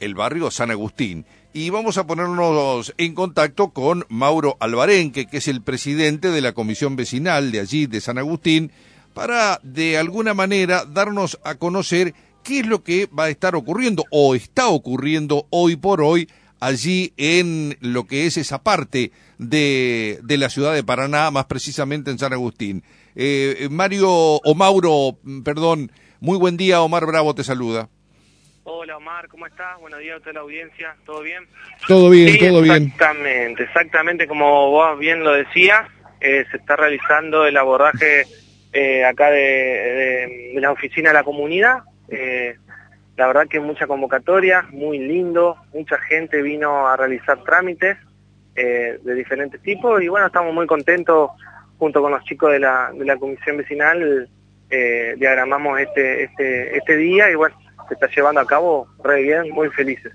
el barrio San Agustín. Y vamos a ponernos en contacto con Mauro Albarenque, que es el presidente de la comisión vecinal de allí, de San Agustín, para de alguna manera darnos a conocer qué es lo que va a estar ocurriendo o está ocurriendo hoy por hoy allí en lo que es esa parte de, de la ciudad de Paraná, más precisamente en San Agustín. Eh, Mario o Mauro, perdón, muy buen día, Omar Bravo te saluda. Hola Omar, ¿cómo estás? Buenos días a toda la audiencia, ¿todo bien? Todo bien, todo bien. Exactamente, exactamente como vos bien lo decías, eh, se está realizando el abordaje eh, acá de, la oficina de la comunidad. Eh, la verdad que mucha convocatoria, muy lindo, mucha gente vino a realizar trámites de diferentes tipos y bueno, estamos muy contentos junto con los chicos de la, de la comisión vecinal, diagramamos este, este, este día y bueno, se está llevando a cabo re bien, muy felices.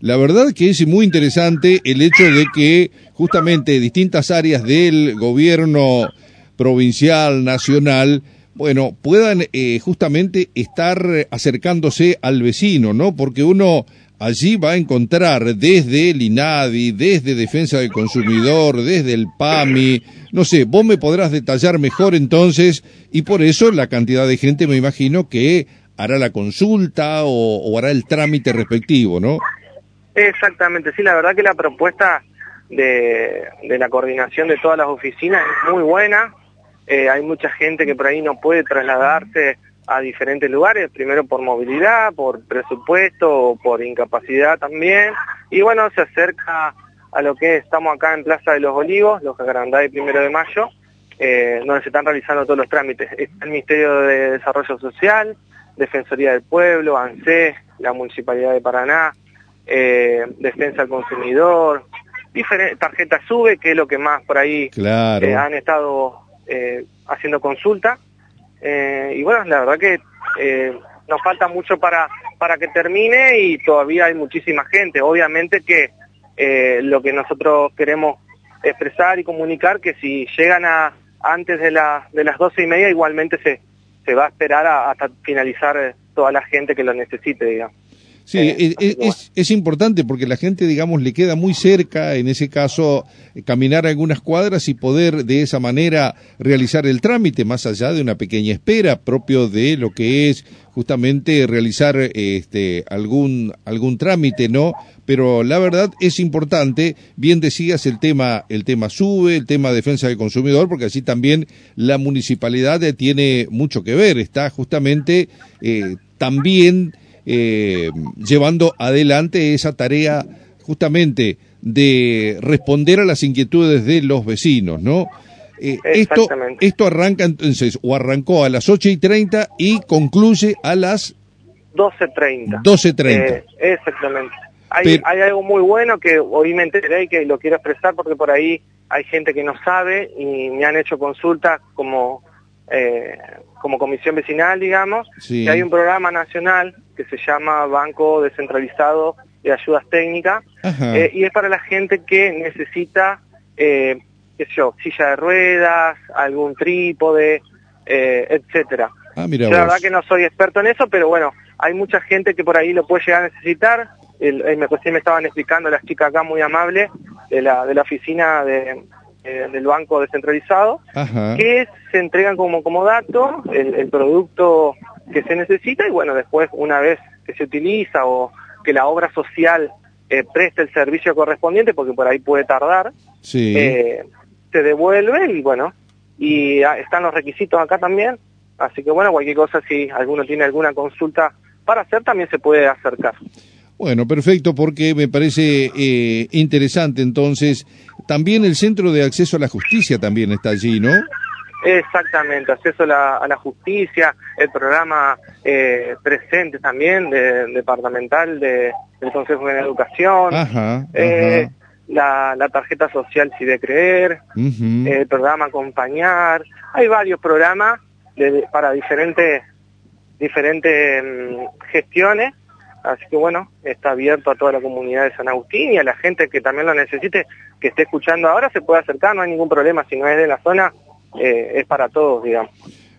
La verdad que es muy interesante el hecho de que justamente distintas áreas del gobierno provincial, nacional, bueno, puedan eh, justamente estar acercándose al vecino, ¿no? Porque uno allí va a encontrar desde el INADI, desde Defensa del Consumidor, desde el PAMI, no sé, vos me podrás detallar mejor entonces, y por eso la cantidad de gente me imagino que hará la consulta o, hará el trámite respectivo, ¿no? Exactamente, sí, la verdad que la propuesta de, la coordinación de todas las oficinas es muy buena. Eh, hay mucha gente que por ahí no puede trasladarse a diferentes lugares, primero por movilidad, por presupuesto, por incapacidad también. Y bueno, se acerca a lo que estamos acá en Plaza de los Olivos, los Agrandá y Primero de Mayo, eh, donde se están realizando todos los trámites. Está el Ministerio de Desarrollo Social, Defensoría del Pueblo, ANSES, la Municipalidad de Paraná, eh, Defensa del Consumidor, tarjeta SUBE, que es lo que más por ahí eh, han estado eh, haciendo consulta. y bueno, la verdad que nos falta mucho para, para que termine y todavía hay muchísima gente. Obviamente que lo que nosotros queremos expresar y comunicar que si llegan a antes de, la, de las doce y media igualmente se, se va a esperar hasta finalizar eh, toda la gente que lo necesite, digamos. Sí, eh, es, es, importante porque la gente, digamos, le queda muy cerca, en ese caso, eh, caminar algunas cuadras y poder de esa manera realizar el trámite, más allá de una pequeña espera propio de lo que es justamente realizar este, algún, algún trámite, ¿no? Pero la verdad es importante, bien decías, el tema, el tema sube, el tema defensa del consumidor, porque así también la municipalidad tiene mucho que ver, está justamente también eh, llevando adelante esa tarea justamente de responder a las inquietudes de los vecinos, ¿no? Eh, esto, esto arranca entonces, o arrancó a las 8 y 30 y concluye a las 12.30. 12.30. Eh, exactamente. Hay, hay algo muy bueno que hoy me enteré y que lo quiero expresar porque por ahí hay gente que no sabe y me han hecho consultas como eh, como comisión vecinal, digamos, y hay un programa nacional que se llama Banco Descentralizado de Ayudas Técnicas, eh, y es para la gente que necesita, eh, qué sé yo, silla de ruedas, algún trípode, eh, etcétera. Ah, yo la verdad que no soy experto en eso, pero bueno, hay mucha gente que por ahí lo puede llegar a necesitar. El, me, me estaban explicando las chicas acá muy amables de la, de la oficina de, eh, del banco descentralizado, que se entregan como, como dato el, producto que se necesita y bueno, después una vez que se utiliza o que la obra social eh, preste el servicio correspondiente, porque por ahí puede tardar, eh, se devuelve y bueno, y están los requisitos acá también, así que bueno, cualquier cosa, si alguno tiene alguna consulta para hacer, también se puede acercar. Bueno, perfecto, porque me parece eh, interesante entonces. También el Centro de Acceso a la Justicia también está allí, ¿no? Exactamente, acceso a la, justicia, el programa eh, presente también de, departamental de, del Consejo de Educación, eh, La, tarjeta social Si de Creer, el programa Acompañar, hay varios programas para diferentes, diferentes mm, gestiones Así que bueno, está abierto a toda la comunidad de San Agustín y a la gente que también lo necesite, que esté escuchando ahora, se puede acercar, no hay ningún problema, si no es de la zona, eh, es para todos, digamos.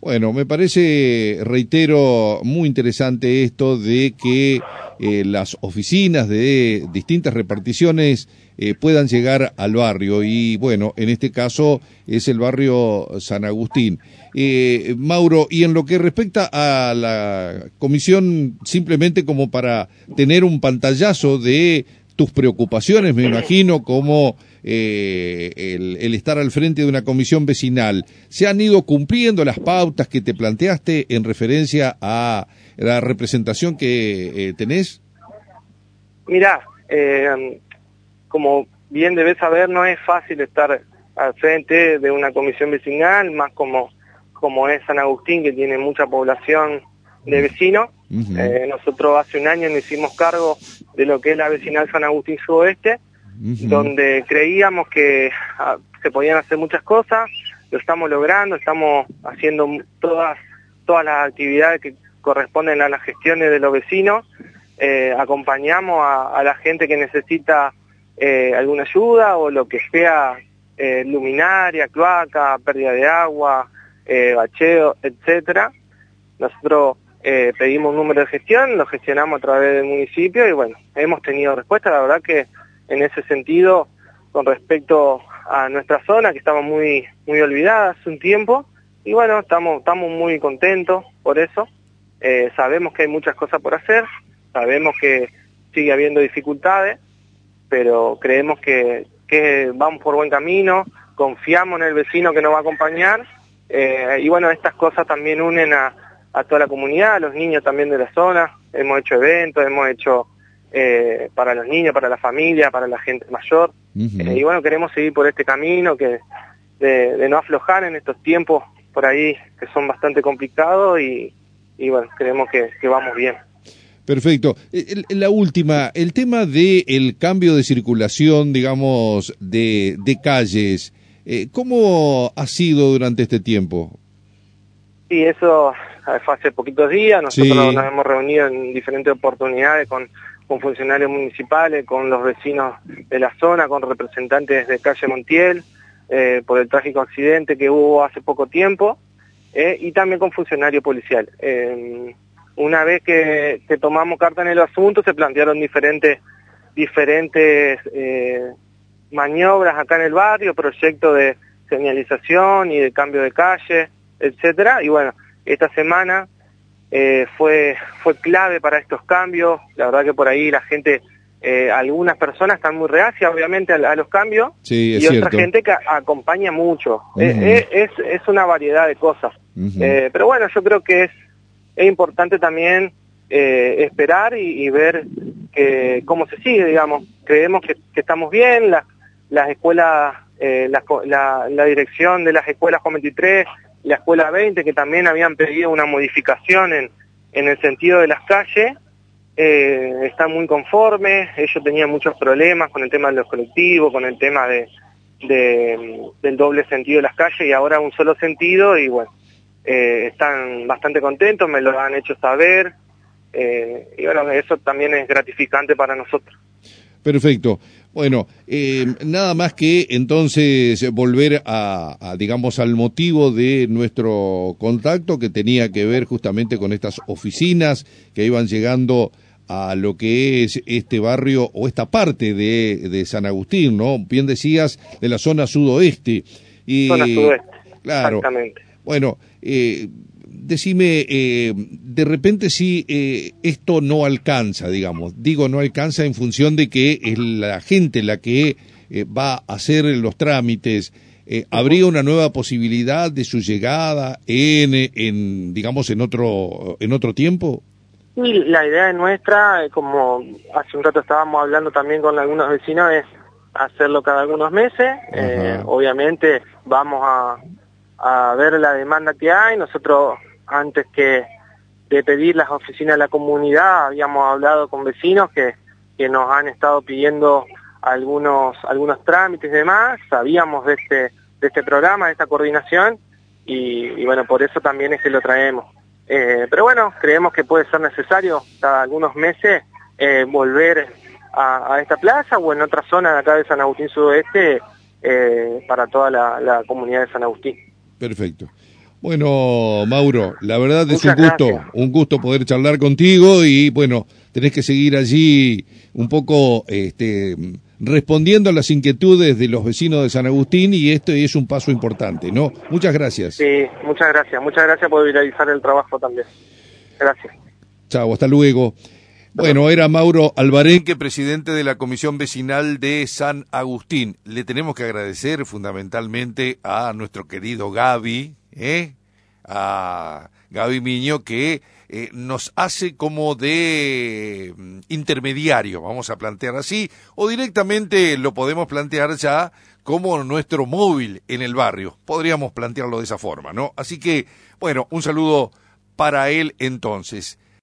Bueno, me parece, reitero, muy interesante esto de que eh, las oficinas de distintas reparticiones eh, puedan llegar al barrio y bueno, en este caso es el barrio San Agustín. Eh, Mauro, y en lo que respecta a la comisión, simplemente como para tener un pantallazo de tus preocupaciones, me imagino, como eh, el, estar al frente de una comisión vecinal. ¿Se han ido cumpliendo las pautas que te planteaste en referencia a la representación que eh, tenés? Mirá, eh, como bien debes saber, no es fácil estar al frente de una comisión vecinal, más como, como es San Agustín, que tiene mucha población de vecinos. Eh, nosotros hace un año nos hicimos cargo de lo que es la vecinal San Agustín Sudoeste, donde creíamos que ah, se podían hacer muchas cosas, lo estamos logrando, estamos haciendo todas, todas las actividades que corresponden a las gestiones de los vecinos, eh, acompañamos a, la gente que necesita eh, alguna ayuda o lo que sea eh, luminaria, cloaca, pérdida de agua, bacheo, etcétera. Nosotros pedimos un número de gestión, lo gestionamos a través del municipio y bueno, hemos tenido respuesta, la verdad que en ese sentido, con respecto a nuestra zona, que estaba muy, muy olvidada hace un tiempo, y bueno, estamos, estamos muy contentos por eso. sabemos que hay muchas cosas por hacer, Sabemos que sigue habiendo dificultades, pero creemos que, vamos por buen camino, confiamos en el vecino que nos va a acompañar eh, y bueno, estas cosas también unen a, toda la comunidad, a los niños también de la zona, hemos hecho eventos, hemos hecho eh, para los niños, para la familia, para la gente mayor eh, y bueno, queremos seguir por este camino que de, no aflojar en estos tiempos por ahí que son bastante complicados y, bueno, creemos que vamos bien. Perfecto. La última, el tema del el cambio de circulación, digamos, de, de calles, eh, ¿cómo ha sido durante este tiempo? Sí, eso fue hace poquitos días, nosotros nos hemos reunido en diferentes oportunidades con, con funcionarios municipales, con los vecinos de la zona, con representantes de calle Montiel, eh, por el trágico accidente que hubo hace poco tiempo, eh, y también con funcionarios policiales. Eh, una vez que, tomamos carta en el asunto, se plantearon diferentes, diferentes maniobras acá en el barrio, proyectos de señalización y de cambio de calle, etcétera. Y bueno, esta semana eh, fue, fue clave para estos cambios. La verdad que por ahí la gente, eh, algunas personas están muy reacias, obviamente, a, los cambios, y otra gente que acompaña mucho. es, es, una variedad de cosas. pero bueno, yo creo que es es importante también eh, esperar y, ver que, cómo se sigue, digamos. Creemos que, estamos bien, la, las escuelas, eh, la, la, dirección de las escuelas Juan 23, la escuela 20, que también habían pedido una modificación en, en el sentido de las calles, eh, están muy conformes, ellos tenían muchos problemas con el tema de los colectivos, con el tema de, de, del doble sentido de las calles y ahora un solo sentido y bueno, eh, están bastante contentos, me lo han hecho saber, eh, y bueno, eso también es gratificante para nosotros. Perfecto. Bueno, eh, nada más que entonces volver a, digamos, al motivo de nuestro contacto que tenía que ver justamente con estas oficinas que iban llegando a lo que es este barrio o esta parte de, de San Agustín, ¿no? Bien decías, de la zona sudoeste. Y, zona sudoeste, claro. Exactamente. Bueno, eh, decime, eh, de repente si eh, esto no alcanza, digamos, digo no alcanza en función de que es la gente la que eh, va a hacer los trámites, ¿habría una nueva posibilidad de su llegada en, en, digamos, en otro, en otro tiempo? Sí, la idea nuestra, como hace un rato estábamos hablando también con algunos vecinos, es hacerlo cada algunos meses. obviamente vamos a, a ver la demanda que hay. Nosotros, antes que de pedir las oficinas de la comunidad, habíamos hablado con vecinos que, que nos han estado pidiendo algunos, algunos trámites y demás. Sabíamos de este, de este programa, de esta coordinación, y, bueno, por eso también es que lo traemos. Eh, pero bueno, creemos que puede ser necesario cada algunos meses eh, volver a, esta plaza o en otra zona de acá de San Agustín Sudoeste eh, para toda la comunidad de San Agustín. Perfecto. Bueno, Mauro, la verdad es un gusto, un gusto poder charlar contigo y bueno, tenés que seguir allí un poco este, respondiendo a las inquietudes de los vecinos de San Agustín y esto es un paso importante, ¿no? Muchas gracias. Sí, muchas gracias, muchas gracias por viralizar el trabajo también. Gracias. Chao, hasta luego. Bueno, era Mauro Albarenque, presidente de la Comisión Vecinal de San Agustín. Le tenemos que agradecer fundamentalmente a nuestro querido Gaby, ¿eh? a Gaby Miño, que eh, nos hace como de mm, intermediario, vamos a plantear así, o directamente lo podemos plantear ya como nuestro móvil en el barrio. Podríamos plantearlo de esa forma, ¿no? Así que, bueno, un saludo para él entonces.